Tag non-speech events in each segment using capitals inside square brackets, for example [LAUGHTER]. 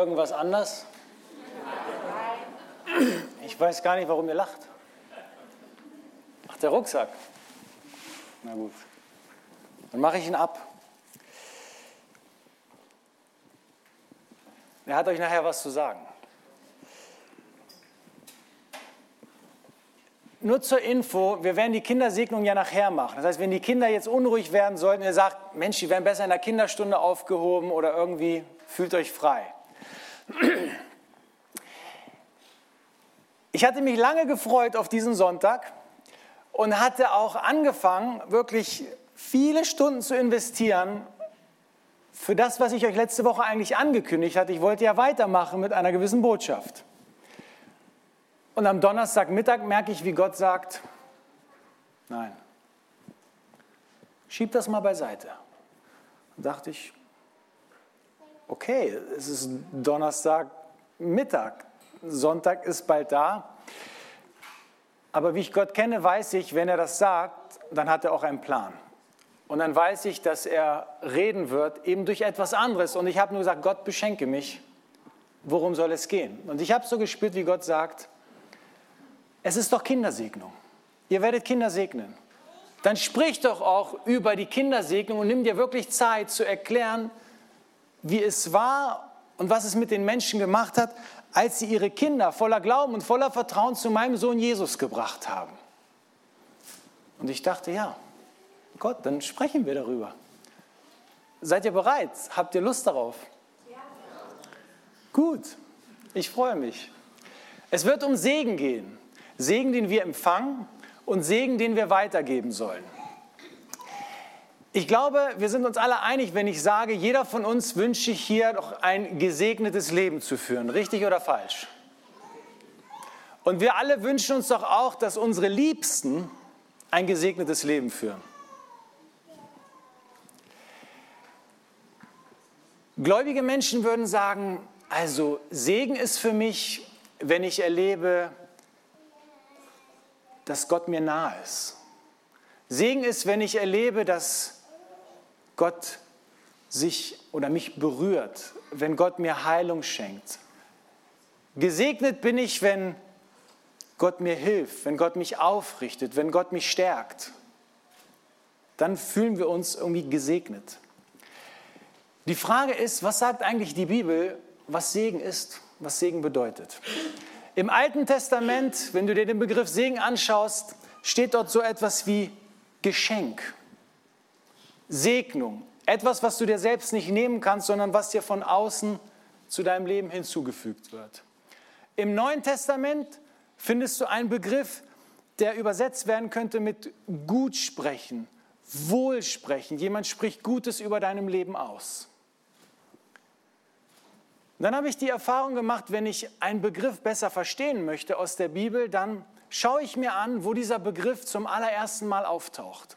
Irgendwas anders? Ich weiß gar nicht, warum ihr lacht. Ach, der Rucksack. Na gut. Dann mache ich ihn ab. Er hat euch nachher was zu sagen. Nur zur Info, wir werden die Kindersegnung ja nachher machen. Das heißt, wenn die Kinder jetzt unruhig werden sollten, ihr sagt, Mensch, die werden besser in der Kinderstunde aufgehoben oder irgendwie, fühlt euch frei. Ich hatte mich lange gefreut auf diesen Sonntag und hatte auch angefangen, wirklich viele Stunden zu investieren für das, was ich euch letzte Woche eigentlich angekündigt hatte. Ich wollte ja weitermachen mit einer gewissen Botschaft. Und am Donnerstagmittag merke ich, wie Gott sagt, nein, schieb das mal beiseite. Und dachte ich, okay, es ist Donnerstagmittag, Sonntag ist bald da. Aber wie ich Gott kenne, weiß ich, wenn er das sagt, dann hat er auch einen Plan. Und dann weiß ich, dass er reden wird, eben durch etwas anderes. Und ich habe nur gesagt, Gott beschenke mich. Worum soll es gehen? Und ich habe so gespürt, wie Gott sagt, es ist doch Kindersegnung. Ihr werdet Kinder segnen. Dann sprich doch auch über die Kindersegnung und nimm dir wirklich Zeit zu erklären, wie es war und was es mit den Menschen gemacht hat, als sie ihre Kinder voller Glauben und voller Vertrauen zu meinem Sohn Jesus gebracht haben. Und ich dachte, ja, Gott, dann sprechen wir darüber. Seid ihr bereit? Habt ihr Lust darauf? Ja. Gut, ich freue mich. Es wird um Segen gehen. Segen, den wir empfangen und Segen, den wir weitergeben sollen. Ich glaube, wir sind uns alle einig, wenn ich sage, jeder von uns wünscht sich hier doch ein gesegnetes Leben zu führen. Richtig oder falsch? Und wir alle wünschen uns doch auch, dass unsere Liebsten ein gesegnetes Leben führen. Gläubige Menschen würden sagen, also Segen ist für mich, wenn ich erlebe, dass Gott mir nahe ist. Segen ist, wenn ich erlebe, dass Gott sich oder mich berührt, wenn Gott mir Heilung schenkt. Gesegnet bin ich, wenn Gott mir hilft, wenn Gott mich aufrichtet, wenn Gott mich stärkt. Dann fühlen wir uns irgendwie gesegnet. Die Frage ist, was sagt eigentlich die Bibel, was Segen ist, was Segen bedeutet? Im Alten Testament, wenn du dir den Begriff Segen anschaust, steht dort so etwas wie Geschenk, Segnung, etwas, was du dir selbst nicht nehmen kannst, sondern was dir von außen zu deinem Leben hinzugefügt wird. Im Neuen Testament findest du einen Begriff, der übersetzt werden könnte mit Gutsprechen, Wohlsprechen. Jemand spricht Gutes über deinem Leben aus. Dann habe ich die Erfahrung gemacht, wenn ich einen Begriff besser verstehen möchte aus der Bibel, dann schaue ich mir an, wo dieser Begriff zum allerersten Mal auftaucht.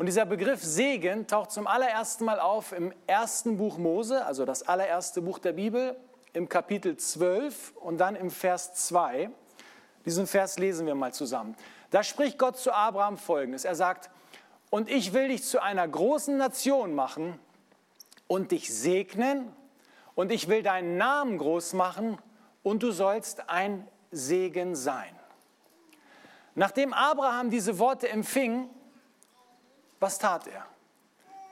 Und dieser Begriff Segen taucht zum allerersten Mal auf im ersten Buch Mose, also das allererste Buch der Bibel, im Kapitel 12 und dann im Vers 2. Diesen Vers lesen wir mal zusammen. Da spricht Gott zu Abraham folgendes. Er sagt, und ich will dich zu einer großen Nation machen und dich segnen und ich will deinen Namen groß machen und du sollst ein Segen sein. Nachdem Abraham diese Worte empfing, was tat er?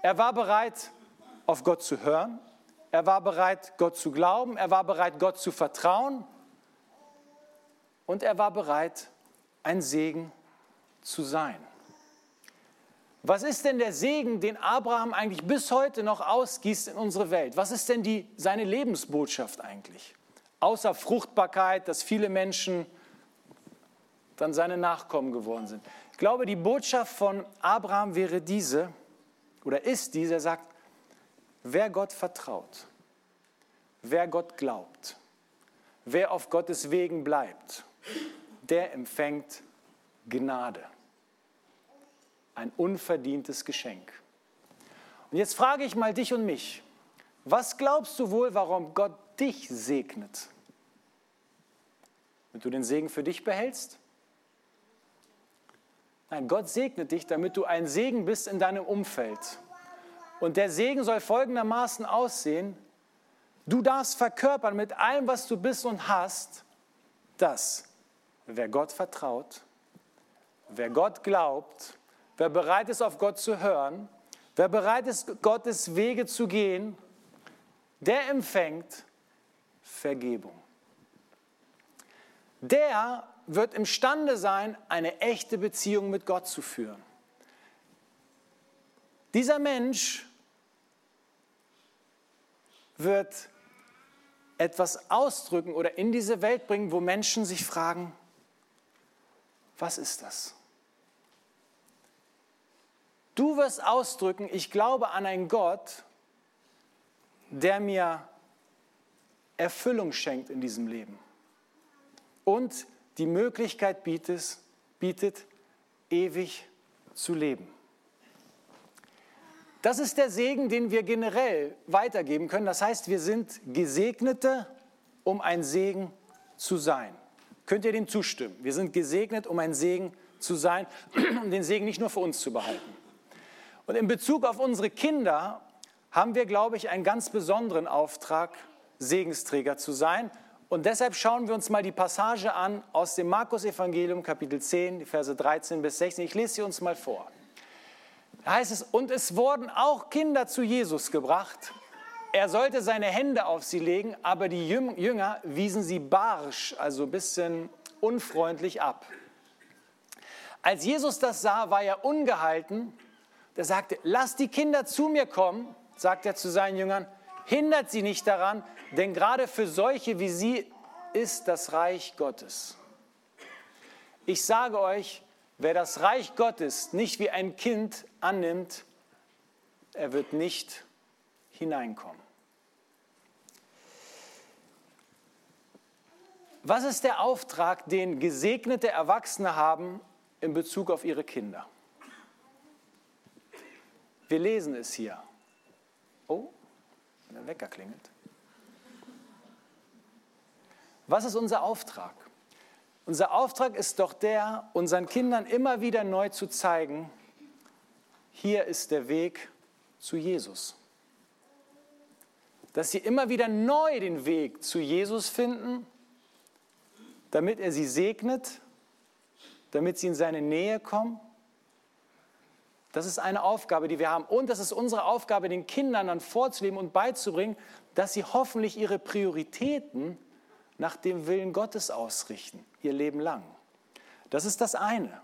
Er war bereit, auf Gott zu hören. Er war bereit, Gott zu glauben. Er war bereit, Gott zu vertrauen. Und er war bereit, ein Segen zu sein. Was ist denn der Segen, den Abraham eigentlich bis heute noch ausgießt in unsere Welt? Was ist denn die, seine Lebensbotschaft eigentlich? Außer Fruchtbarkeit, dass viele Menschen dann seine Nachkommen geworden sind. Ich glaube, die Botschaft von Abraham wäre diese, oder ist diese, er sagt, wer Gott vertraut, wer Gott glaubt, wer auf Gottes Wegen bleibt, der empfängt Gnade ein unverdientes Geschenk. Und jetzt frage ich mal dich und mich, was glaubst du wohl, warum Gott dich segnet? Damit du den Segen für dich behältst? Nein, Gott segnet dich, damit du ein Segen bist in deinem Umfeld. Und der Segen soll folgendermaßen aussehen, Du darfst verkörpern mit allem, was du bist und hast, dass wer Gott vertraut, wer Gott glaubt, wer bereit ist, auf Gott zu hören, wer bereit ist, Gottes Wege zu gehen, der empfängt Vergebung. Der wird imstande sein, eine echte Beziehung mit Gott zu führen. Dieser Mensch wird etwas ausdrücken oder in diese Welt bringen, wo Menschen sich fragen, was ist das? Du wirst ausdrücken, ich glaube an einen Gott, der mir Erfüllung schenkt in diesem Leben und die Möglichkeit bietet, bietet ewig zu leben. Das ist der Segen, den wir generell weitergeben können. Das heißt, wir sind Gesegnete, um ein Segen zu sein. Könnt ihr dem zustimmen? Wir sind gesegnet, um ein Segen zu sein, [CLEARS THROAT] um den Segen nicht nur für uns zu behalten. Und in Bezug auf unsere Kinder haben wir, glaube ich, einen ganz besonderen Auftrag, Segensträger zu sein. Und deshalb schauen wir uns mal die Passage an aus dem Markus-Evangelium, Kapitel 10, die Verse 13 bis 16. Ich lese sie uns mal vor. Da heißt es, und es wurden auch Kinder zu Jesus gebracht. Er sollte seine Hände auf sie legen, aber die Jünger wiesen sie barsch, also ein bisschen unfreundlich ab. Als Jesus das sah, war er ungehalten. Er sagte, lass die Kinder zu mir kommen, sagt er zu seinen Jüngern, hindert sie nicht daran, denn gerade für solche wie sie ist das Reich Gottes. Ich sage euch, wer das Reich Gottes nicht wie ein Kind annimmt, er wird nicht hineinkommen. Was ist der Auftrag, den gesegnete Erwachsene haben in Bezug auf ihre Kinder? Wir lesen es hier. Oh, der Wecker klingelt. Was ist unser Auftrag? Unser Auftrag ist doch der, unseren Kindern immer wieder neu zu zeigen, hier ist der Weg zu Jesus. Dass sie immer wieder neu den Weg zu Jesus finden, damit er sie segnet, damit sie in seine Nähe kommen. Das ist eine Aufgabe, die wir haben. Und das ist unsere Aufgabe, den Kindern dann vorzuleben und beizubringen, dass sie hoffentlich ihre Prioritäten nach dem Willen Gottes ausrichten, ihr Leben lang. Das ist das eine.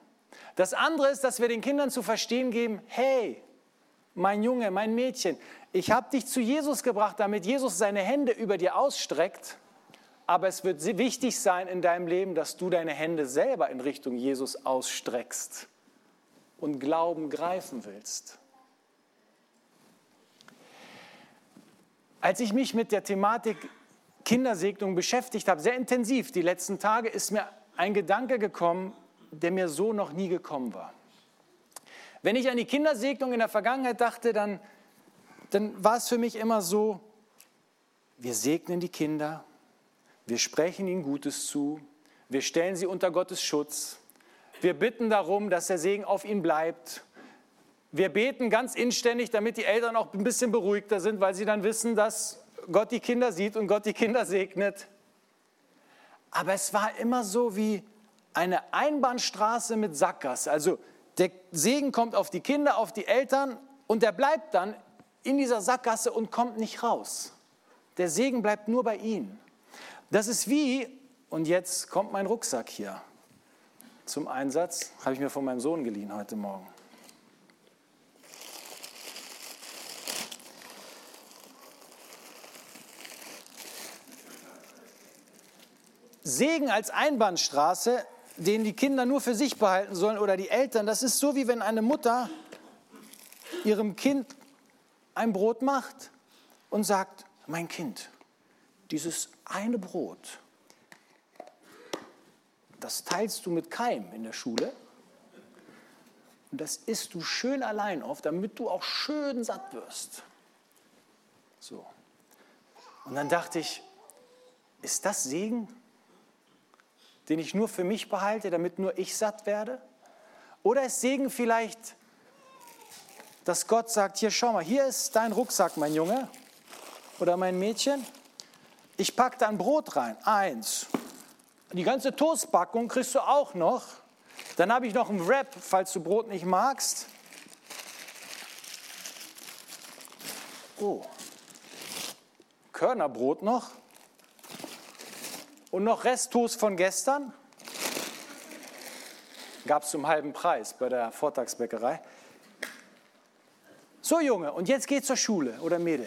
Das andere ist, dass wir den Kindern zu verstehen geben, hey, mein Junge, mein Mädchen, ich habe dich zu Jesus gebracht, damit Jesus seine Hände über dir ausstreckt. Aber es wird wichtig sein in deinem Leben, dass du deine Hände selber in Richtung Jesus ausstreckst und Glauben greifen willst. Als ich mich mit der Thematik Kindersegnung beschäftigt habe, sehr intensiv die letzten Tage, ist mir ein Gedanke gekommen, der mir so noch nie gekommen war. Wenn ich an die Kindersegnung in der Vergangenheit dachte, dann, dann war es für mich immer so, wir segnen die Kinder, wir sprechen ihnen Gutes zu, wir stellen sie unter Gottes Schutz, wir bitten darum, dass der Segen auf ihnen bleibt. Wir beten ganz inständig, damit die Eltern auch ein bisschen beruhigter sind, weil sie dann wissen, dass Gott die Kinder sieht und Gott die Kinder segnet. Aber es war immer so wie, eine Einbahnstraße mit Sackgasse. Also der Segen kommt auf die Kinder, auf die Eltern und der bleibt dann in dieser Sackgasse und kommt nicht raus. Der Segen bleibt nur bei ihnen. Das ist wie, und jetzt kommt mein Rucksack hier zum Einsatz, habe ich mir von meinem Sohn geliehen heute Morgen. Segen als Einbahnstraße den die Kinder nur für sich behalten sollen oder die Eltern. Das ist so, wie wenn eine Mutter ihrem Kind ein Brot macht und sagt, mein Kind, dieses eine Brot, das teilst du mit keinem in der Schule und das isst du schön allein auf, damit du auch schön satt wirst. So. Und dann dachte ich, ist das Segen? Den ich nur für mich behalte, damit nur ich satt werde? Oder ist Segen vielleicht, dass Gott sagt, hier schau mal, hier ist dein Rucksack, mein Junge oder mein Mädchen. Ich packe dann Brot rein. Eins. Die ganze Toastpackung kriegst du auch noch. Dann habe ich noch einen Wrap, falls du Brot nicht magst. Oh. Körnerbrot noch. Und noch Resttoast von gestern. Gab es zum halben Preis bei der Vortagsbäckerei. So Junge, und jetzt geh zur Schule oder Mädel.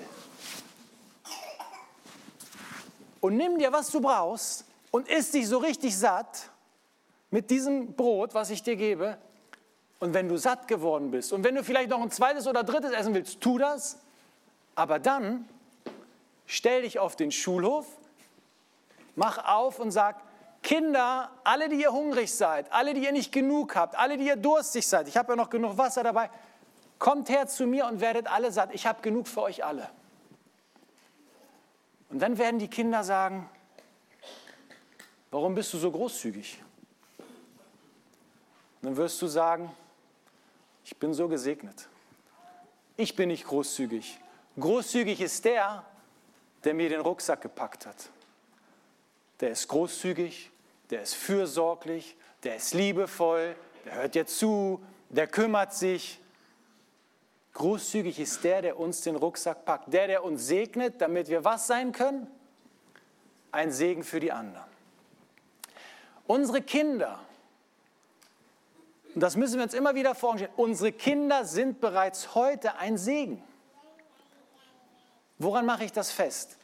Und nimm dir, was du brauchst und isst dich so richtig satt mit diesem Brot, was ich dir gebe. Und wenn du satt geworden bist und wenn du vielleicht noch ein zweites oder drittes essen willst, tu das. Aber dann stell dich auf den Schulhof, mach auf und sag, Kinder, alle, die ihr hungrig seid, alle, die ihr nicht genug habt, alle, die ihr durstig seid, ich habe ja noch genug Wasser dabei, kommt her zu mir und werdet alle satt. Ich habe genug für euch alle. Und dann werden die Kinder sagen, warum bist du so großzügig? Und dann wirst du sagen, ich bin so gesegnet. Ich bin nicht großzügig. Großzügig ist der, der mir den Rucksack gepackt hat. Der ist großzügig, der ist fürsorglich, der ist liebevoll, der hört dir zu, der kümmert sich. Großzügig ist der, der uns den Rucksack packt, der, der uns segnet, damit wir was sein können? Ein Segen für die anderen. Unsere Kinder, und das müssen wir uns immer wieder vorstellen, unsere Kinder sind bereits heute ein Segen. Woran mache ich das fest?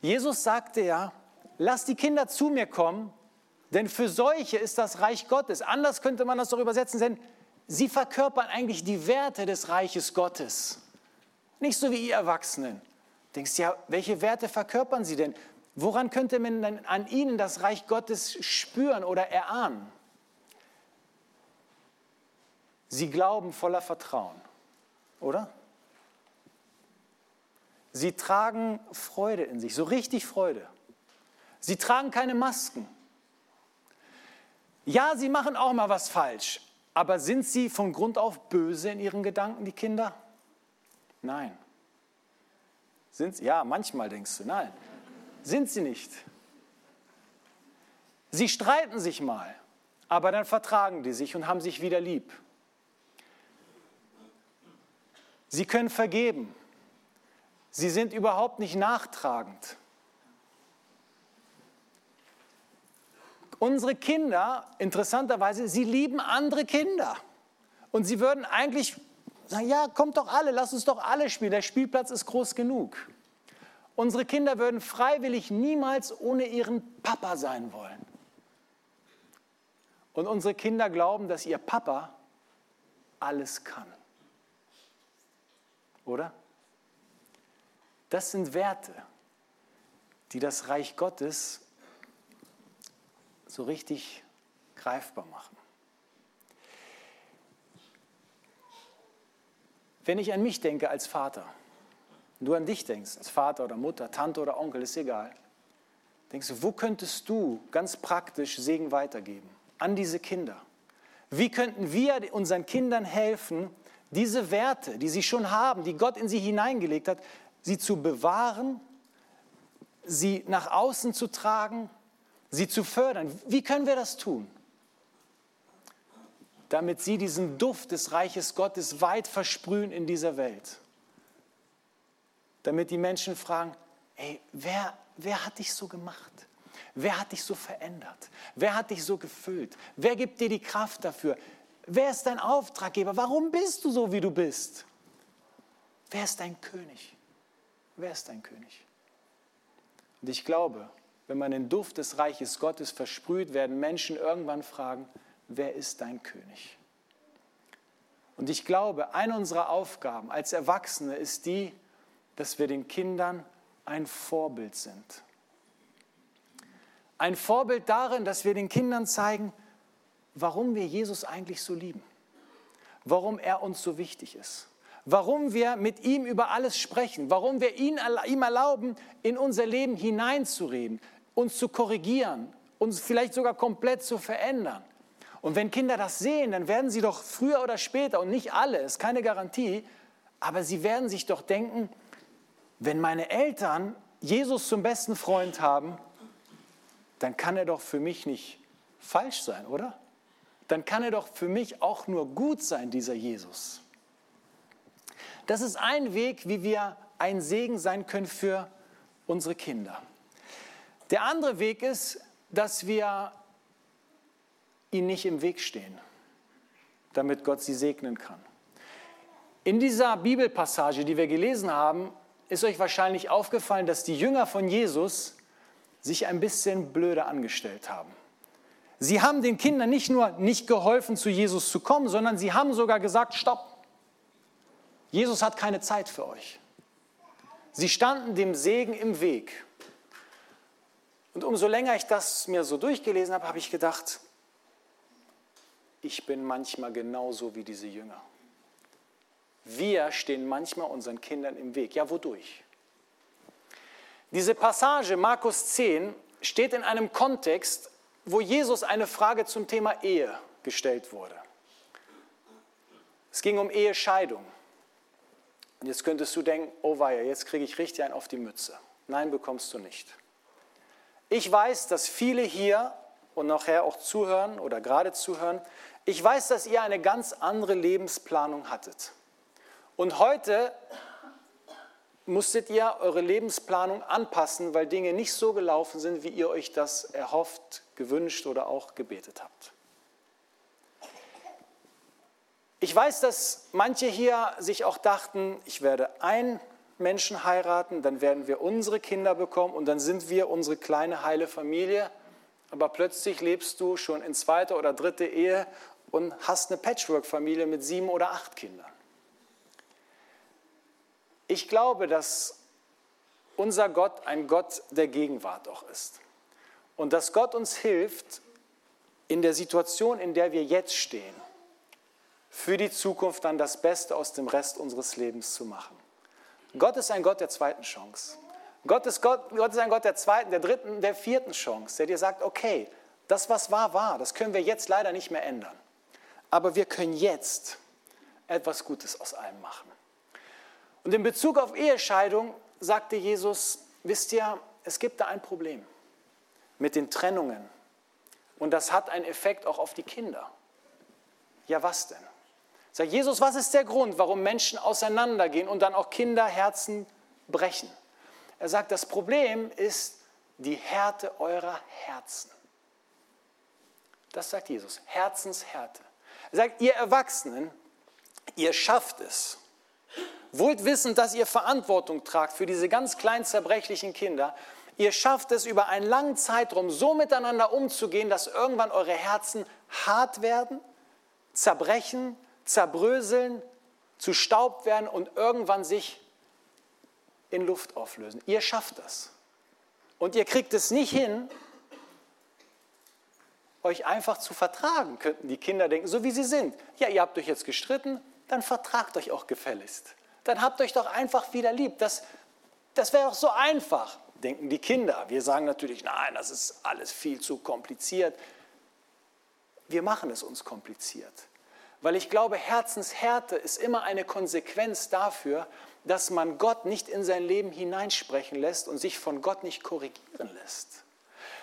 Jesus sagte ja, lass die Kinder zu mir kommen, denn für solche ist das Reich Gottes. Anders könnte man das doch übersetzen, denn sie verkörpern eigentlich die Werte des Reiches Gottes. Nicht so wie ihr Erwachsenen. Denkst ja, welche Werte verkörpern sie denn? Woran könnte man denn an ihnen das Reich Gottes spüren oder erahnen? Sie glauben voller Vertrauen, oder? Sie tragen Freude in sich, so richtig Freude. Sie tragen keine Masken. Ja, sie machen auch mal was falsch, aber sind sie von Grund auf böse in ihren Gedanken, die Kinder? Nein. Sind sie? Ja, manchmal denkst du, nein. Sind sie nicht. Sie streiten sich mal, aber dann vertragen die sich und haben sich wieder lieb. Sie können vergeben. Sie sind überhaupt nicht nachtragend. Unsere Kinder, interessanterweise, sie lieben andere Kinder. Und sie würden eigentlich sagen, ja, kommt doch alle, lass uns doch alle spielen, der Spielplatz ist groß genug. Unsere Kinder würden freiwillig niemals ohne ihren Papa sein wollen. Und unsere Kinder glauben, dass ihr Papa alles kann. Oder? Das sind Werte, die das Reich Gottes so richtig greifbar machen. Wenn ich an mich denke als Vater, du an dich denkst, als Vater oder Mutter, Tante oder Onkel, ist egal, denkst du, wo könntest du ganz praktisch Segen weitergeben? An diese Kinder. Wie könnten wir unseren Kindern helfen, diese Werte, die sie schon haben, die Gott in sie hineingelegt hat, sie zu bewahren, sie nach außen zu tragen sie zu fördern. Wie können wir das tun? Damit sie diesen Duft des Reiches Gottes weit versprühen in dieser Welt. Damit die Menschen fragen, ey, wer, wer hat dich so gemacht? Wer hat dich so verändert? Wer hat dich so gefüllt? Wer gibt dir die Kraft dafür? Wer ist dein Auftraggeber? Warum bist du so, wie du bist? Wer ist dein König? Wer ist dein König? Und ich glaube, wenn man den Duft des Reiches Gottes versprüht, werden Menschen irgendwann fragen, wer ist dein König? Und ich glaube, eine unserer Aufgaben als Erwachsene ist die, dass wir den Kindern ein Vorbild sind. Ein Vorbild darin, dass wir den Kindern zeigen, warum wir Jesus eigentlich so lieben, warum er uns so wichtig ist, warum wir mit ihm über alles sprechen, warum wir ihn, ihm erlauben, in unser Leben hineinzureden, uns zu korrigieren, uns vielleicht sogar komplett zu verändern. Und wenn Kinder das sehen, dann werden sie doch früher oder später, und nicht alle, ist keine Garantie, aber sie werden sich doch denken, wenn meine Eltern Jesus zum besten Freund haben, dann kann er doch für mich nicht falsch sein, oder? Dann kann er doch für mich auch nur gut sein, dieser Jesus. Das ist ein Weg, wie wir ein Segen sein können für unsere Kinder. Der andere Weg ist, dass wir ihnen nicht im Weg stehen, damit Gott sie segnen kann. In dieser Bibelpassage, die wir gelesen haben, ist euch wahrscheinlich aufgefallen, dass die Jünger von Jesus sich ein bisschen blöder angestellt haben. Sie haben den Kindern nicht nur nicht geholfen, zu Jesus zu kommen, sondern sie haben sogar gesagt, stopp, Jesus hat keine Zeit für euch. Sie standen dem Segen im Weg. Und umso länger ich das mir so durchgelesen habe, habe ich gedacht, ich bin manchmal genauso wie diese Jünger. Wir stehen manchmal unseren Kindern im Weg. Ja, wodurch? Diese Passage, Markus 10, steht in einem Kontext, wo Jesus eine Frage zum Thema Ehe gestellt wurde. Es ging um Ehescheidung. Und jetzt könntest du denken, oh weia, jetzt kriege ich richtig einen auf die Mütze. Nein, bekommst du nicht. Ich weiß, dass viele hier und nachher auch zuhören oder gerade zuhören, ich weiß, dass ihr eine ganz andere Lebensplanung hattet. Und heute musstet ihr eure Lebensplanung anpassen, weil Dinge nicht so gelaufen sind, wie ihr euch das erhofft, gewünscht oder auch gebetet habt. Ich weiß, dass manche hier sich auch dachten, ich werde einen Menschen heiraten, dann werden wir unsere Kinder bekommen und dann sind wir unsere kleine heile Familie. Aber plötzlich lebst du schon in zweiter oder dritter Ehe und hast eine Patchwork-Familie mit sieben oder acht Kindern. Ich glaube, dass unser Gott ein Gott der Gegenwart auch ist. Und dass Gott uns hilft, in der Situation, in der wir jetzt stehen, für die Zukunft dann das Beste aus dem Rest unseres Lebens zu machen. Gott ist ein Gott der zweiten Chance. Gott ist, Gott, Gott ist ein Gott der zweiten, der dritten, der vierten Chance, der dir sagt, okay, das, was war, war. Das können wir jetzt leider nicht mehr ändern. Aber wir können jetzt etwas Gutes aus allem machen. Und in Bezug auf Ehescheidung sagte Jesus, wisst ihr, es gibt da ein Problem mit den Trennungen. Und das hat einen Effekt auch auf die Kinder. Ja, was denn? Sagt Jesus, was ist der Grund, warum Menschen auseinandergehen und dann auch Kinderherzen brechen? Er sagt, das Problem ist die Härte eurer Herzen. Das sagt Jesus, Herzenshärte. Er sagt, ihr Erwachsenen, ihr schafft es, wohl wissend, dass ihr Verantwortung tragt für diese ganz kleinen zerbrechlichen Kinder, ihr schafft es über einen langen Zeitraum so miteinander umzugehen, dass irgendwann eure Herzen hart werden, zerbrechen, zerbröseln, zu Staub werden und irgendwann sich in Luft auflösen. Ihr schafft das. Und ihr kriegt es nicht hin, euch einfach zu vertragen, könnten die Kinder denken, so wie sie sind. Ja, ihr habt euch jetzt gestritten, dann vertragt euch auch gefälligst dann habt euch doch einfach wieder lieb. Das, das wäre doch so einfach, denken die Kinder. Wir sagen natürlich, nein, das ist alles viel zu kompliziert. Wir machen es uns kompliziert. Weil ich glaube, Herzenshärte ist immer eine Konsequenz dafür, dass man Gott nicht in sein Leben hineinsprechen lässt und sich von Gott nicht korrigieren lässt.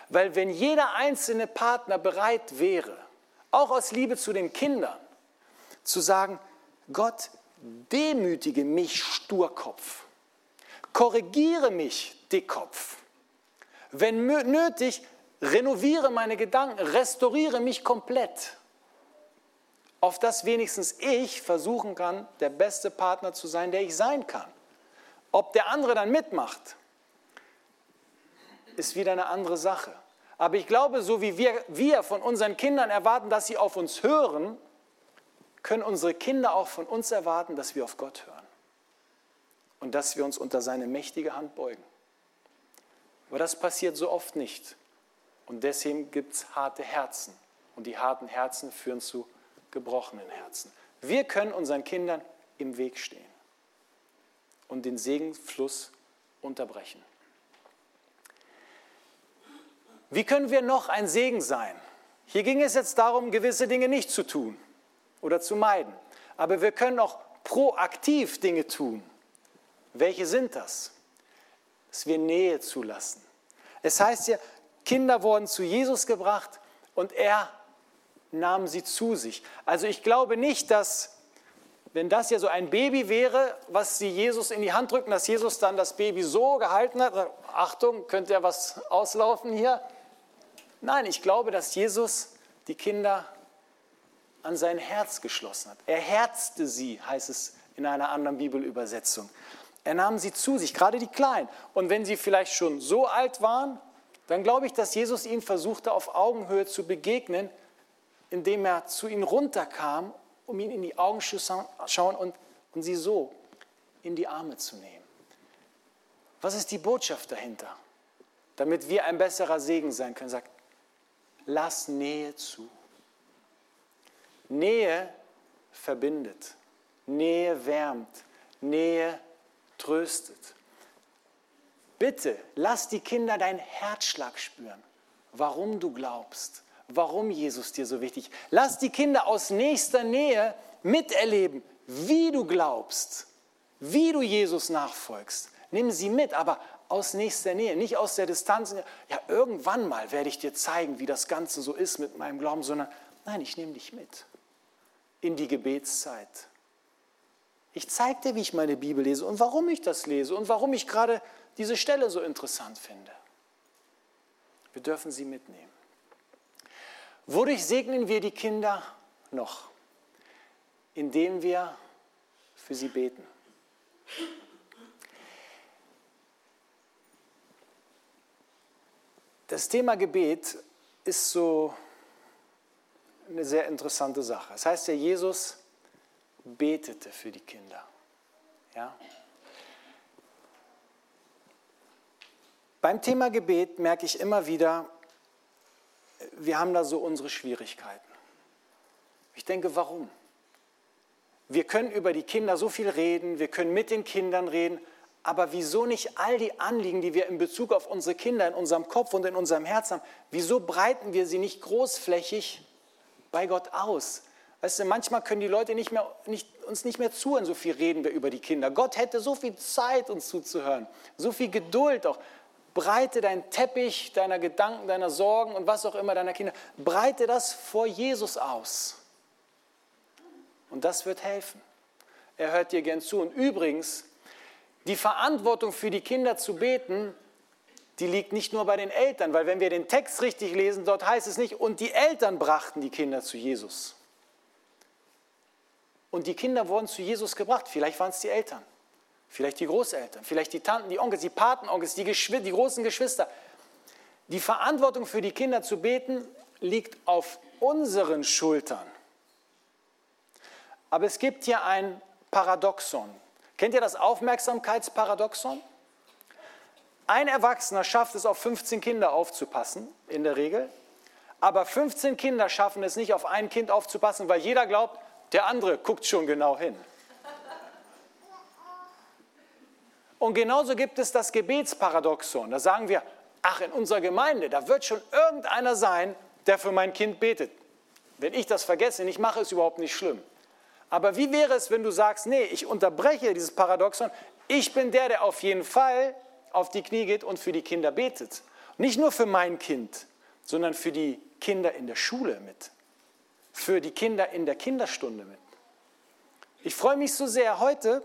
Weil wenn jeder einzelne Partner bereit wäre, auch aus Liebe zu den Kindern, zu sagen, Gott, demütige mich Sturkopf, korrigiere mich Dickkopf. Wenn nötig, renoviere meine Gedanken, restauriere mich komplett, auf das wenigstens ich versuchen kann, der beste Partner zu sein, der ich sein kann. Ob der andere dann mitmacht, ist wieder eine andere Sache. Aber ich glaube, so wie wir, wir von unseren Kindern erwarten, dass sie auf uns hören, können unsere Kinder auch von uns erwarten, dass wir auf Gott hören und dass wir uns unter seine mächtige Hand beugen. Aber das passiert so oft nicht. Und deswegen gibt es harte Herzen. Und die harten Herzen führen zu gebrochenen Herzen. Wir können unseren Kindern im Weg stehen und den Segenfluss unterbrechen. Wie können wir noch ein Segen sein? Hier ging es jetzt darum, gewisse Dinge nicht zu tun oder zu meiden. Aber wir können auch proaktiv Dinge tun. Welche sind das? dass wir Nähe zulassen. Es heißt ja, Kinder wurden zu Jesus gebracht und er nahm sie zu sich. Also ich glaube nicht, dass wenn das ja so ein Baby wäre, was sie Jesus in die Hand drücken, dass Jesus dann das Baby so gehalten hat, Achtung, könnte ja was auslaufen hier. Nein, ich glaube, dass Jesus die Kinder an sein Herz geschlossen hat. Er herzte sie, heißt es in einer anderen Bibelübersetzung. Er nahm sie zu sich, gerade die Kleinen. Und wenn sie vielleicht schon so alt waren, dann glaube ich, dass Jesus ihnen versuchte, auf Augenhöhe zu begegnen, indem er zu ihnen runterkam, um ihnen in die Augen zu schauen und, und sie so in die Arme zu nehmen. Was ist die Botschaft dahinter? Damit wir ein besserer Segen sein können, sagt, lass Nähe zu. Nähe verbindet, Nähe wärmt, Nähe tröstet. Bitte lass die Kinder deinen Herzschlag spüren, warum du glaubst, warum Jesus dir so wichtig ist. Lass die Kinder aus nächster Nähe miterleben, wie du glaubst, wie du Jesus nachfolgst. Nimm sie mit, aber aus nächster Nähe, nicht aus der Distanz. Ja, irgendwann mal werde ich dir zeigen, wie das Ganze so ist mit meinem Glauben, sondern nein, ich nehme dich mit in die Gebetszeit. Ich zeige dir, wie ich meine Bibel lese und warum ich das lese und warum ich gerade diese Stelle so interessant finde. Wir dürfen sie mitnehmen. Wodurch segnen wir die Kinder noch? Indem wir für sie beten. Das Thema Gebet ist so eine sehr interessante Sache. Das heißt ja, Jesus betete für die Kinder. Ja? Beim Thema Gebet merke ich immer wieder, wir haben da so unsere Schwierigkeiten. Ich denke, warum? Wir können über die Kinder so viel reden, wir können mit den Kindern reden, aber wieso nicht all die Anliegen, die wir in Bezug auf unsere Kinder in unserem Kopf und in unserem Herz haben, wieso breiten wir sie nicht großflächig bei Gott aus? Weißt du, manchmal können die Leute nicht mehr, nicht, uns nicht mehr zuhören, so viel reden wir über die Kinder. Gott hätte so viel Zeit, uns zuzuhören, so viel Geduld auch. Breite deinen Teppich deiner Gedanken, deiner Sorgen und was auch immer deiner Kinder, breite das vor Jesus aus. Und das wird helfen. Er hört dir gern zu. Und übrigens, die Verantwortung für die Kinder zu beten, die liegt nicht nur bei den Eltern, weil wenn wir den Text richtig lesen, dort heißt es nicht, und die Eltern brachten die Kinder zu Jesus. Und die Kinder wurden zu Jesus gebracht. Vielleicht waren es die Eltern, vielleicht die Großeltern, vielleicht die Tanten, die Onkels, die Patenonkels, die, die großen Geschwister. Die Verantwortung für die Kinder zu beten liegt auf unseren Schultern. Aber es gibt hier ein Paradoxon. Kennt ihr das Aufmerksamkeitsparadoxon? Ein Erwachsener schafft es, auf 15 Kinder aufzupassen, in der Regel. Aber 15 Kinder schaffen es nicht, auf ein Kind aufzupassen, weil jeder glaubt, der andere guckt schon genau hin. Und genauso gibt es das Gebetsparadoxon. Da sagen wir, ach, in unserer Gemeinde, da wird schon irgendeiner sein, der für mein Kind betet. Wenn ich das vergesse, ich mache es überhaupt nicht schlimm. Aber wie wäre es, wenn du sagst, nee, ich unterbreche dieses Paradoxon, ich bin der, der auf jeden Fall auf die Knie geht und für die Kinder betet. Nicht nur für mein Kind, sondern für die Kinder in der Schule mit, für die Kinder in der Kinderstunde mit. Ich freue mich so sehr. Heute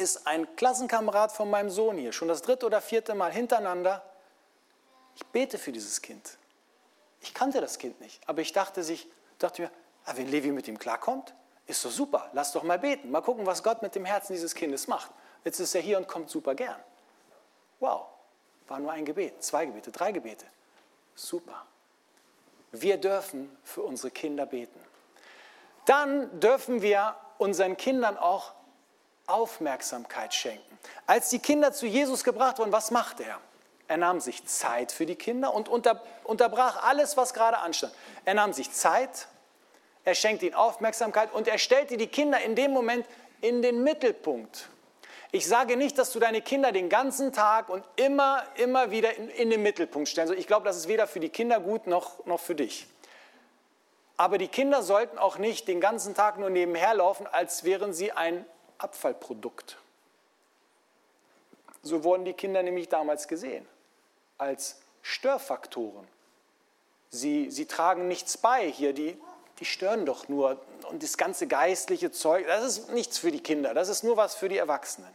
ist ein Klassenkamerad von meinem Sohn hier, schon das dritte oder vierte Mal hintereinander. Ich bete für dieses Kind. Ich kannte das Kind nicht, aber ich dachte, sich, dachte mir, ah, wenn Levi mit ihm klarkommt, ist doch super, lass doch mal beten. Mal gucken, was Gott mit dem Herzen dieses Kindes macht. Jetzt ist er hier und kommt super gern. Wow, war nur ein Gebet, zwei Gebete, drei Gebete. Super. Wir dürfen für unsere Kinder beten. Dann dürfen wir unseren Kindern auch Aufmerksamkeit schenken. Als die Kinder zu Jesus gebracht wurden, was machte er? Er nahm sich Zeit für die Kinder und unter, unterbrach alles, was gerade anstand. Er nahm sich Zeit, er schenkte ihnen Aufmerksamkeit und er stellte die Kinder in dem Moment in den Mittelpunkt. Ich sage nicht, dass du deine Kinder den ganzen Tag und immer, immer wieder in, in den Mittelpunkt stellst. Ich glaube, das ist weder für die Kinder gut noch, noch für dich. Aber die Kinder sollten auch nicht den ganzen Tag nur nebenher laufen, als wären sie ein Abfallprodukt. So wurden die Kinder nämlich damals gesehen, als Störfaktoren. Sie, sie tragen nichts bei hier, die, die stören doch nur. Und das ganze geistliche Zeug, das ist nichts für die Kinder, das ist nur was für die Erwachsenen.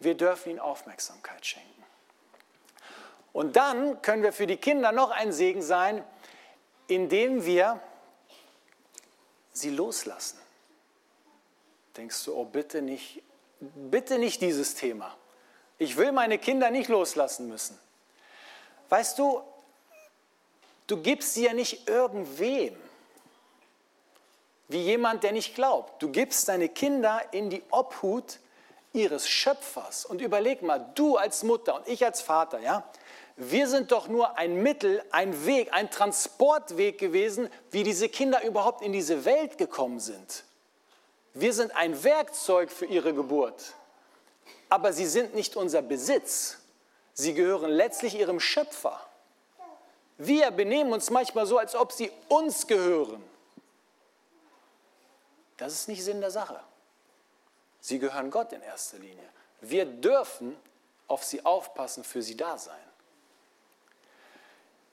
Wir dürfen ihnen Aufmerksamkeit schenken. Und dann können wir für die Kinder noch ein Segen sein, indem wir sie loslassen. Denkst du, oh bitte nicht, bitte nicht dieses Thema. Ich will meine Kinder nicht loslassen müssen. Weißt du, du gibst sie ja nicht irgendwem, wie jemand, der nicht glaubt. Du gibst deine Kinder in die Obhut ihres Schöpfers. Und überleg mal, du als Mutter und ich als Vater, ja, wir sind doch nur ein Mittel, ein Weg, ein Transportweg gewesen, wie diese Kinder überhaupt in diese Welt gekommen sind. Wir sind ein Werkzeug für ihre Geburt, aber sie sind nicht unser Besitz. Sie gehören letztlich ihrem Schöpfer. Wir benehmen uns manchmal so, als ob sie uns gehören. Das ist nicht Sinn der Sache. Sie gehören Gott in erster Linie. Wir dürfen auf sie aufpassen, für sie da sein.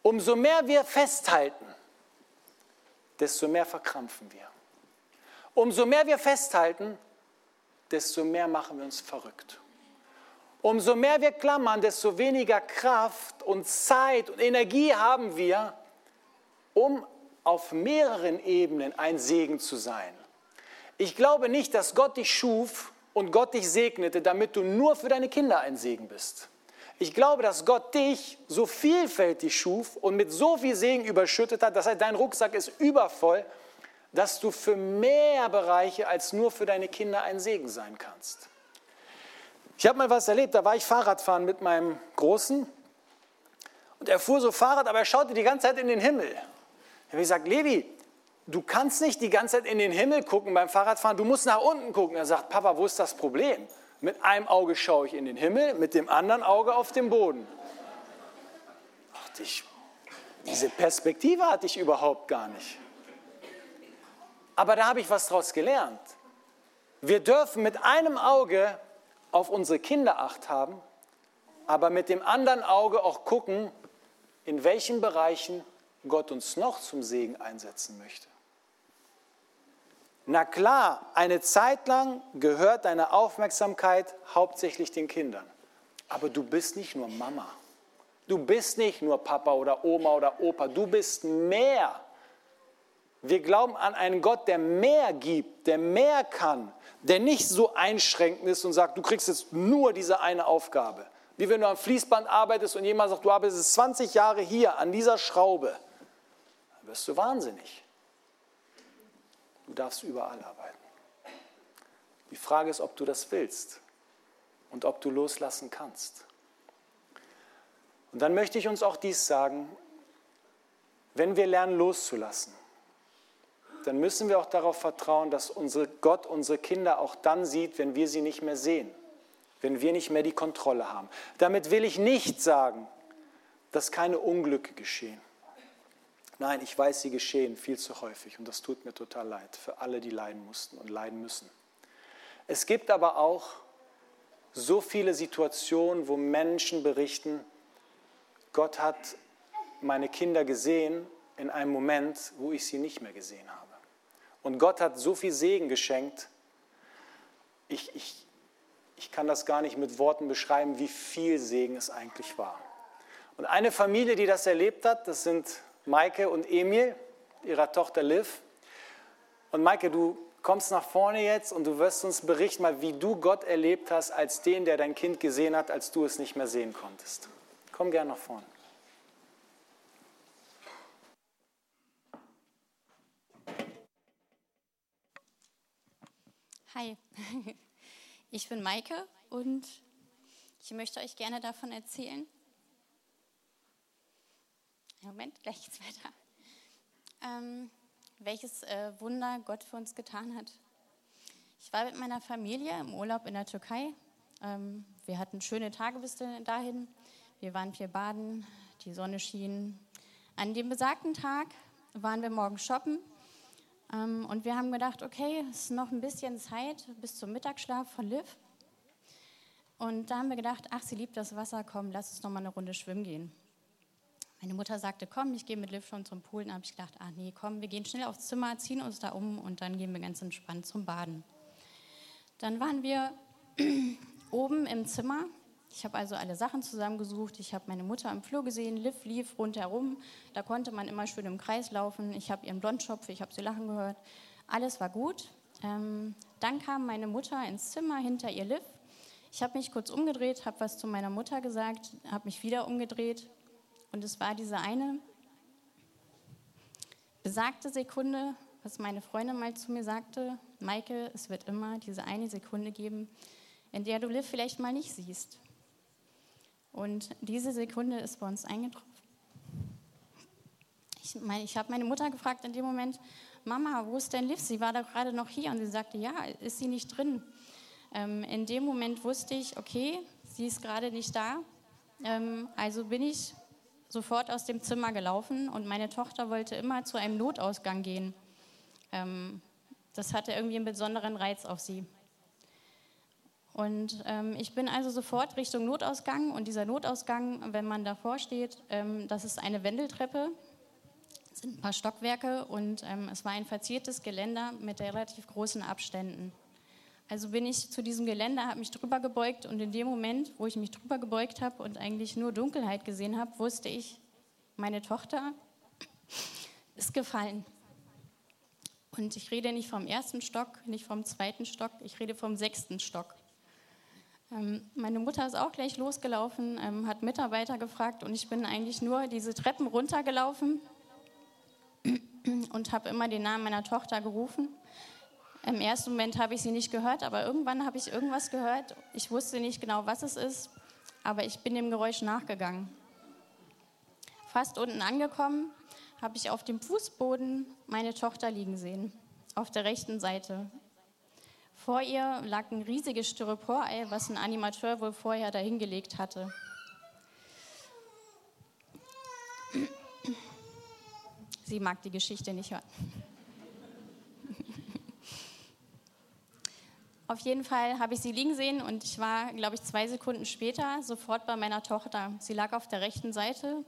Umso mehr wir festhalten, desto mehr verkrampfen wir. Umso mehr wir festhalten, desto mehr machen wir uns verrückt. Umso mehr wir klammern, desto weniger Kraft und Zeit und Energie haben wir, um auf mehreren Ebenen ein Segen zu sein. Ich glaube nicht, dass Gott dich schuf und Gott dich segnete, damit du nur für deine Kinder ein Segen bist. Ich glaube, dass Gott dich so vielfältig schuf und mit so viel Segen überschüttet hat, das heißt, dein Rucksack ist übervoll, dass du für mehr Bereiche als nur für deine Kinder ein Segen sein kannst. Ich habe mal was erlebt, da war ich Fahrradfahren mit meinem Großen und er fuhr so Fahrrad, aber er schaute die ganze Zeit in den Himmel. Ich habe gesagt, Levi, du kannst nicht die ganze Zeit in den Himmel gucken beim Fahrradfahren, du musst nach unten gucken. Er sagt, Papa, wo ist das Problem? Mit einem Auge schaue ich in den Himmel, mit dem anderen Auge auf den Boden. Ach, ich, diese Perspektive hatte ich überhaupt gar nicht. Aber da habe ich was daraus gelernt. Wir dürfen mit einem Auge auf unsere Kinder acht haben, aber mit dem anderen Auge auch gucken, in welchen Bereichen Gott uns noch zum Segen einsetzen möchte. Na klar, eine Zeit lang gehört deine Aufmerksamkeit hauptsächlich den Kindern. Aber du bist nicht nur Mama. Du bist nicht nur Papa oder Oma oder Opa. Du bist mehr. Wir glauben an einen Gott, der mehr gibt, der mehr kann, der nicht so einschränkend ist und sagt, du kriegst jetzt nur diese eine Aufgabe. Wie wenn du am Fließband arbeitest und jemand sagt, du arbeitest 20 Jahre hier an dieser Schraube. Dann wirst du wahnsinnig. Du darfst überall arbeiten. Die Frage ist, ob du das willst und ob du loslassen kannst. Und dann möchte ich uns auch dies sagen, wenn wir lernen loszulassen, dann müssen wir auch darauf vertrauen, dass unsere Gott unsere Kinder auch dann sieht, wenn wir sie nicht mehr sehen, wenn wir nicht mehr die Kontrolle haben. Damit will ich nicht sagen, dass keine Unglücke geschehen. Nein, ich weiß, sie geschehen viel zu häufig und das tut mir total leid für alle, die leiden mussten und leiden müssen. Es gibt aber auch so viele Situationen, wo Menschen berichten, Gott hat meine Kinder gesehen in einem Moment, wo ich sie nicht mehr gesehen habe. Und Gott hat so viel Segen geschenkt, ich, ich, ich kann das gar nicht mit Worten beschreiben, wie viel Segen es eigentlich war. Und eine Familie, die das erlebt hat, das sind Maike und Emil, ihrer Tochter Liv. Und Maike, du kommst nach vorne jetzt und du wirst uns berichten, mal, wie du Gott erlebt hast als den, der dein Kind gesehen hat, als du es nicht mehr sehen konntest. Komm gern nach vorne. Hi, [LAUGHS] ich bin Maike und ich möchte euch gerne davon erzählen, Moment, gleich geht's weiter. Ähm, welches äh, Wunder Gott für uns getan hat. Ich war mit meiner Familie im Urlaub in der Türkei. Ähm, wir hatten schöne Tage bis dahin. Wir waren viel baden, die Sonne schien. An dem besagten Tag waren wir morgen shoppen und wir haben gedacht, okay, es ist noch ein bisschen Zeit bis zum Mittagsschlaf von Liv. Und da haben wir gedacht, ach, sie liebt das Wasser, komm, lass uns noch mal eine Runde schwimmen gehen. Meine Mutter sagte, komm, ich gehe mit Liv schon zum Pool. Dann habe ich gedacht, ach nee, komm, wir gehen schnell aufs Zimmer, ziehen uns da um und dann gehen wir ganz entspannt zum Baden. Dann waren wir [CLEARS THROAT] oben im Zimmer. Ich habe also alle Sachen zusammengesucht. Ich habe meine Mutter im Flur gesehen. Liv lief rundherum. Da konnte man immer schön im Kreis laufen. Ich habe ihren Blondschopf, ich habe sie lachen gehört. Alles war gut. Ähm, dann kam meine Mutter ins Zimmer hinter ihr Liv. Ich habe mich kurz umgedreht, habe was zu meiner Mutter gesagt, habe mich wieder umgedreht und es war diese eine besagte Sekunde, was meine Freundin mal zu mir sagte, Maike, es wird immer diese eine Sekunde geben, in der du Liv vielleicht mal nicht siehst. Und diese Sekunde ist bei uns eingetroffen. Ich, mein, ich habe meine Mutter gefragt in dem Moment, Mama, wo ist denn Liv? Sie war da gerade noch hier. Und sie sagte, ja, ist sie nicht drin? Ähm, in dem Moment wusste ich, okay, sie ist gerade nicht da. Ähm, also bin ich sofort aus dem Zimmer gelaufen und meine Tochter wollte immer zu einem Notausgang gehen. Ähm, das hatte irgendwie einen besonderen Reiz auf sie. Und ähm, ich bin also sofort Richtung Notausgang und dieser Notausgang, wenn man davor steht, ähm, das ist eine Wendeltreppe, es sind ein paar Stockwerke und ähm, es war ein verziertes Geländer mit relativ großen Abständen. Also bin ich zu diesem Geländer, habe mich drüber gebeugt und in dem Moment, wo ich mich drüber gebeugt habe und eigentlich nur Dunkelheit gesehen habe, wusste ich, meine Tochter [SNIFFS] ist gefallen. Und ich rede nicht vom ersten Stock, nicht vom zweiten Stock, ich rede vom sechsten Stock. Ähm, meine Mutter ist auch gleich losgelaufen, ähm, hat Mitarbeiter gefragt und ich bin eigentlich nur diese Treppen runtergelaufen und habe immer den Namen meiner Tochter gerufen. Im ersten Moment habe ich sie nicht gehört, aber irgendwann habe ich irgendwas gehört. Ich wusste nicht genau, was es ist, aber ich bin dem Geräusch nachgegangen. Fast unten angekommen, habe ich auf dem Fußboden meine Tochter liegen sehen, auf der rechten Seite. Vor ihr lag ein riesiges Styroporei, was ein Animateur wohl vorher dahingelegt hatte. Sie mag die Geschichte nicht hören. Auf jeden Fall habe ich sie liegen sehen und ich war, glaube ich, zwei Sekunden später sofort bei meiner Tochter. Sie lag auf der rechten Seite,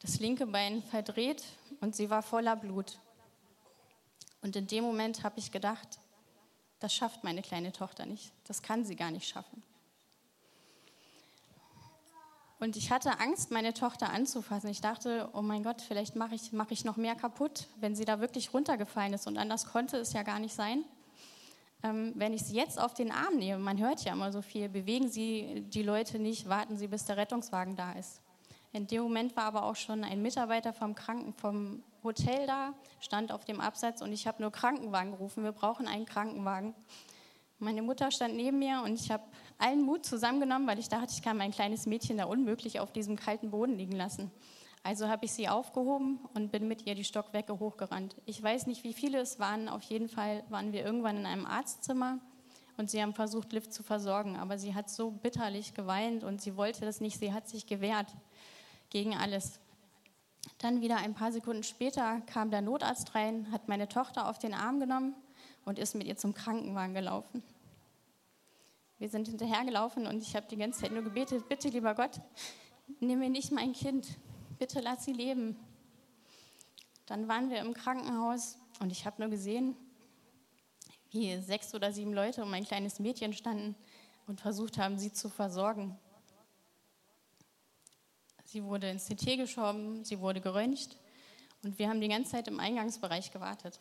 das linke Bein verdreht und sie war voller Blut. Und in dem Moment habe ich gedacht, das schafft meine kleine Tochter nicht. Das kann sie gar nicht schaffen. Und ich hatte Angst, meine Tochter anzufassen. Ich dachte, oh mein Gott, vielleicht mache ich, mach ich noch mehr kaputt, wenn sie da wirklich runtergefallen ist. Und anders konnte es ja gar nicht sein ähm, wenn ich sie jetzt auf den Arm nehme, man hört ja immer so viel, bewegen Sie die Leute nicht, warten Sie, bis der Rettungswagen da ist. In dem Moment war aber auch schon ein Mitarbeiter vom, Kranken, vom Hotel da, stand auf dem Absatz und ich habe nur Krankenwagen gerufen, wir brauchen einen Krankenwagen. Meine Mutter stand neben mir und ich habe allen Mut zusammengenommen, weil ich dachte, ich kann mein kleines Mädchen da unmöglich auf diesem kalten Boden liegen lassen. Also habe ich sie aufgehoben und bin mit ihr die Stockwerke hochgerannt. Ich weiß nicht, wie viele es waren. Auf jeden Fall waren wir irgendwann in einem Arztzimmer und sie haben versucht, Liv zu versorgen. Aber sie hat so bitterlich geweint und sie wollte das nicht. Sie hat sich gewehrt gegen alles. Dann wieder ein paar Sekunden später kam der Notarzt rein, hat meine Tochter auf den Arm genommen und ist mit ihr zum Krankenwagen gelaufen. Wir sind hinterhergelaufen und ich habe die ganze Zeit nur gebetet, bitte lieber Gott, nimm mir nicht mein Kind bitte lass sie leben. Dann waren wir im Krankenhaus und ich habe nur gesehen, wie sechs oder sieben Leute um ein kleines Mädchen standen und versucht haben, sie zu versorgen. Sie wurde ins CT geschoben, sie wurde geröntgt und wir haben die ganze Zeit im Eingangsbereich gewartet.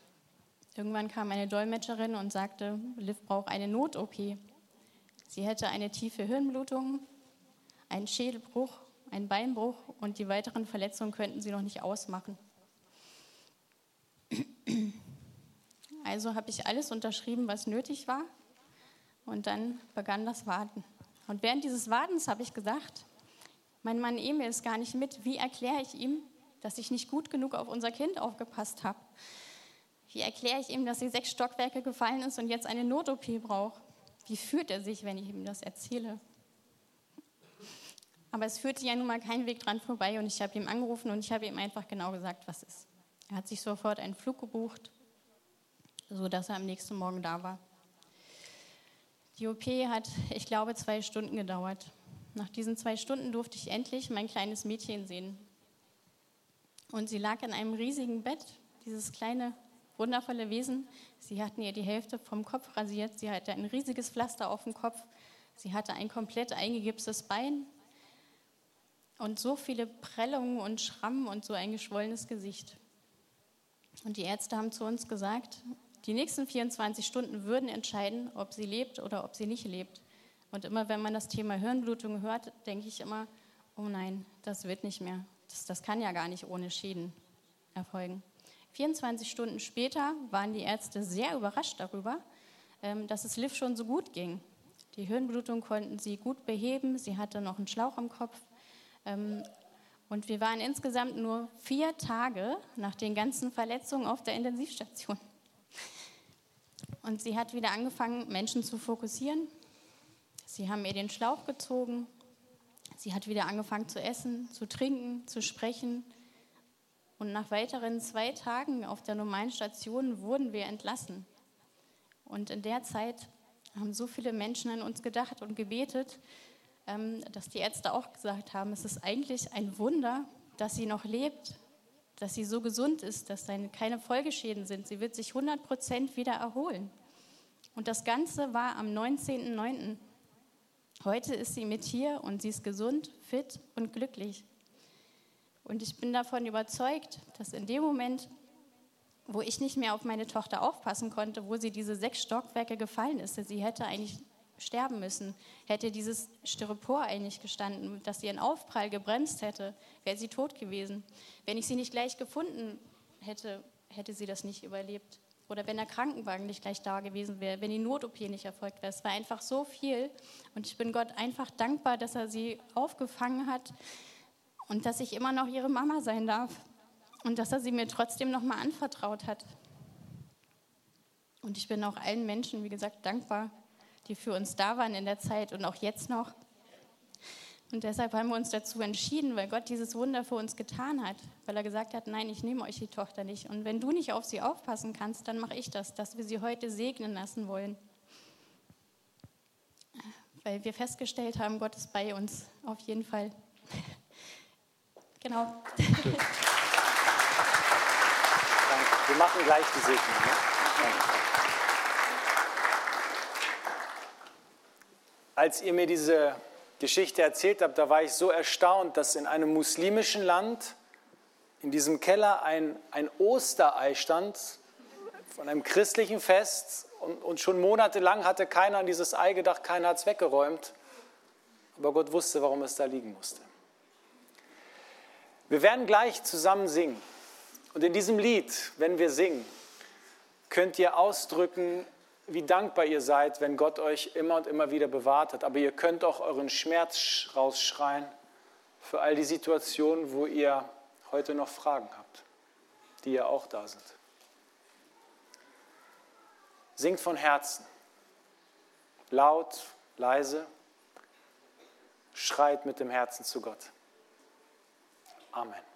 Irgendwann kam eine Dolmetscherin und sagte, Liv braucht eine Not-OP. Sie hätte eine tiefe Hirnblutung, einen Schädelbruch ein Beinbruch und die weiteren Verletzungen könnten sie noch nicht ausmachen. Also habe ich alles unterschrieben, was nötig war und dann begann das Warten. Und während dieses Wartens habe ich gesagt, mein Mann Emil ist gar nicht mit. Wie erkläre ich ihm, dass ich nicht gut genug auf unser Kind aufgepasst habe? Wie erkläre ich ihm, dass sie sechs Stockwerke gefallen ist und jetzt eine Not-OP braucht? Wie fühlt er sich, wenn ich ihm das erzähle? Aber es führte ja nun mal kein Weg dran vorbei und ich habe ihm angerufen und ich habe ihm einfach genau gesagt, was ist. Er hat sich sofort einen Flug gebucht, sodass er am nächsten Morgen da war. Die OP hat, ich glaube, zwei Stunden gedauert. Nach diesen zwei Stunden durfte ich endlich mein kleines Mädchen sehen. Und sie lag in einem riesigen Bett, dieses kleine, wundervolle Wesen. Sie hatten ihr die Hälfte vom Kopf rasiert. Sie hatte ein riesiges Pflaster auf dem Kopf. Sie hatte ein komplett eingegipstes Bein und so viele Prellungen und Schrammen und so ein geschwollenes Gesicht. Und die Ärzte haben zu uns gesagt, die nächsten 24 Stunden würden entscheiden, ob sie lebt oder ob sie nicht lebt. Und immer wenn man das Thema Hirnblutung hört, denke ich immer, oh nein, das wird nicht mehr. Das, das kann ja gar nicht ohne Schäden erfolgen. 24 Stunden später waren die Ärzte sehr überrascht darüber, ähm, dass es Liv schon so gut ging. Die Hirnblutung konnten sie gut beheben, sie hatte noch einen Schlauch im Kopf. Ähm, und wir waren insgesamt nur vier Tage nach den ganzen Verletzungen auf der Intensivstation. Und sie hat wieder angefangen, Menschen zu fokussieren. Sie haben ihr den Schlauch gezogen. Sie hat wieder angefangen zu essen, zu trinken, zu sprechen. Und nach weiteren zwei Tagen auf der normalen Station wurden wir entlassen. Und in der Zeit haben so viele Menschen an uns gedacht und gebetet, ähm, dass die Ärzte auch gesagt haben, es ist eigentlich ein Wunder, dass sie noch lebt, dass sie so gesund ist, dass da keine Folgeschäden sind. Sie wird sich 100 Prozent wieder erholen. Und das Ganze war am 19.09. Heute ist sie mit hier und sie ist gesund, fit und glücklich. Und ich bin davon überzeugt, dass in dem Moment, wo ich nicht mehr auf meine Tochter aufpassen konnte, wo sie diese sechs Stockwerke gefallen ist, sie hätte eigentlich sterben müssen. Hätte dieses Styropor eigentlich gestanden, dass sie ihren Aufprall gebremst hätte, wäre sie tot gewesen. Wenn ich sie nicht gleich gefunden hätte, hätte sie das nicht überlebt. Oder wenn der Krankenwagen nicht gleich da gewesen wäre, wenn die Not-OP nicht erfolgt wäre. Es war einfach so viel. Und ich bin Gott einfach dankbar, dass er sie aufgefangen hat und dass ich immer noch ihre Mama sein darf. Und dass er sie mir trotzdem nochmal anvertraut hat. Und ich bin auch allen Menschen, wie gesagt, dankbar, die für uns da waren in der Zeit und auch jetzt noch. Und deshalb haben wir uns dazu entschieden, weil Gott dieses Wunder für uns getan hat, weil er gesagt hat, nein, ich nehme euch die Tochter nicht. Und wenn du nicht auf sie aufpassen kannst, dann mache ich das, dass wir sie heute segnen lassen wollen. Weil wir festgestellt haben, Gott ist bei uns, auf jeden Fall. [LAUGHS] genau. Danke. Wir machen gleich die Segnung. Ne? Danke. Als ihr mir diese Geschichte erzählt habt, da war ich so erstaunt, dass in einem muslimischen Land in diesem Keller ein, ein Osterei stand von einem christlichen Fest und, und schon monatelang hatte keiner an dieses Ei gedacht, keiner hat es weggeräumt. Aber Gott wusste, warum es da liegen musste. Wir werden gleich zusammen singen. Und in diesem Lied, wenn wir singen, könnt ihr ausdrücken, wie dankbar ihr seid, wenn Gott euch immer und immer wieder bewahrt hat. Aber ihr könnt auch euren Schmerz rausschreien für all die Situationen, wo ihr heute noch Fragen habt, die ja auch da sind. Singt von Herzen, laut, leise, schreit mit dem Herzen zu Gott. Amen.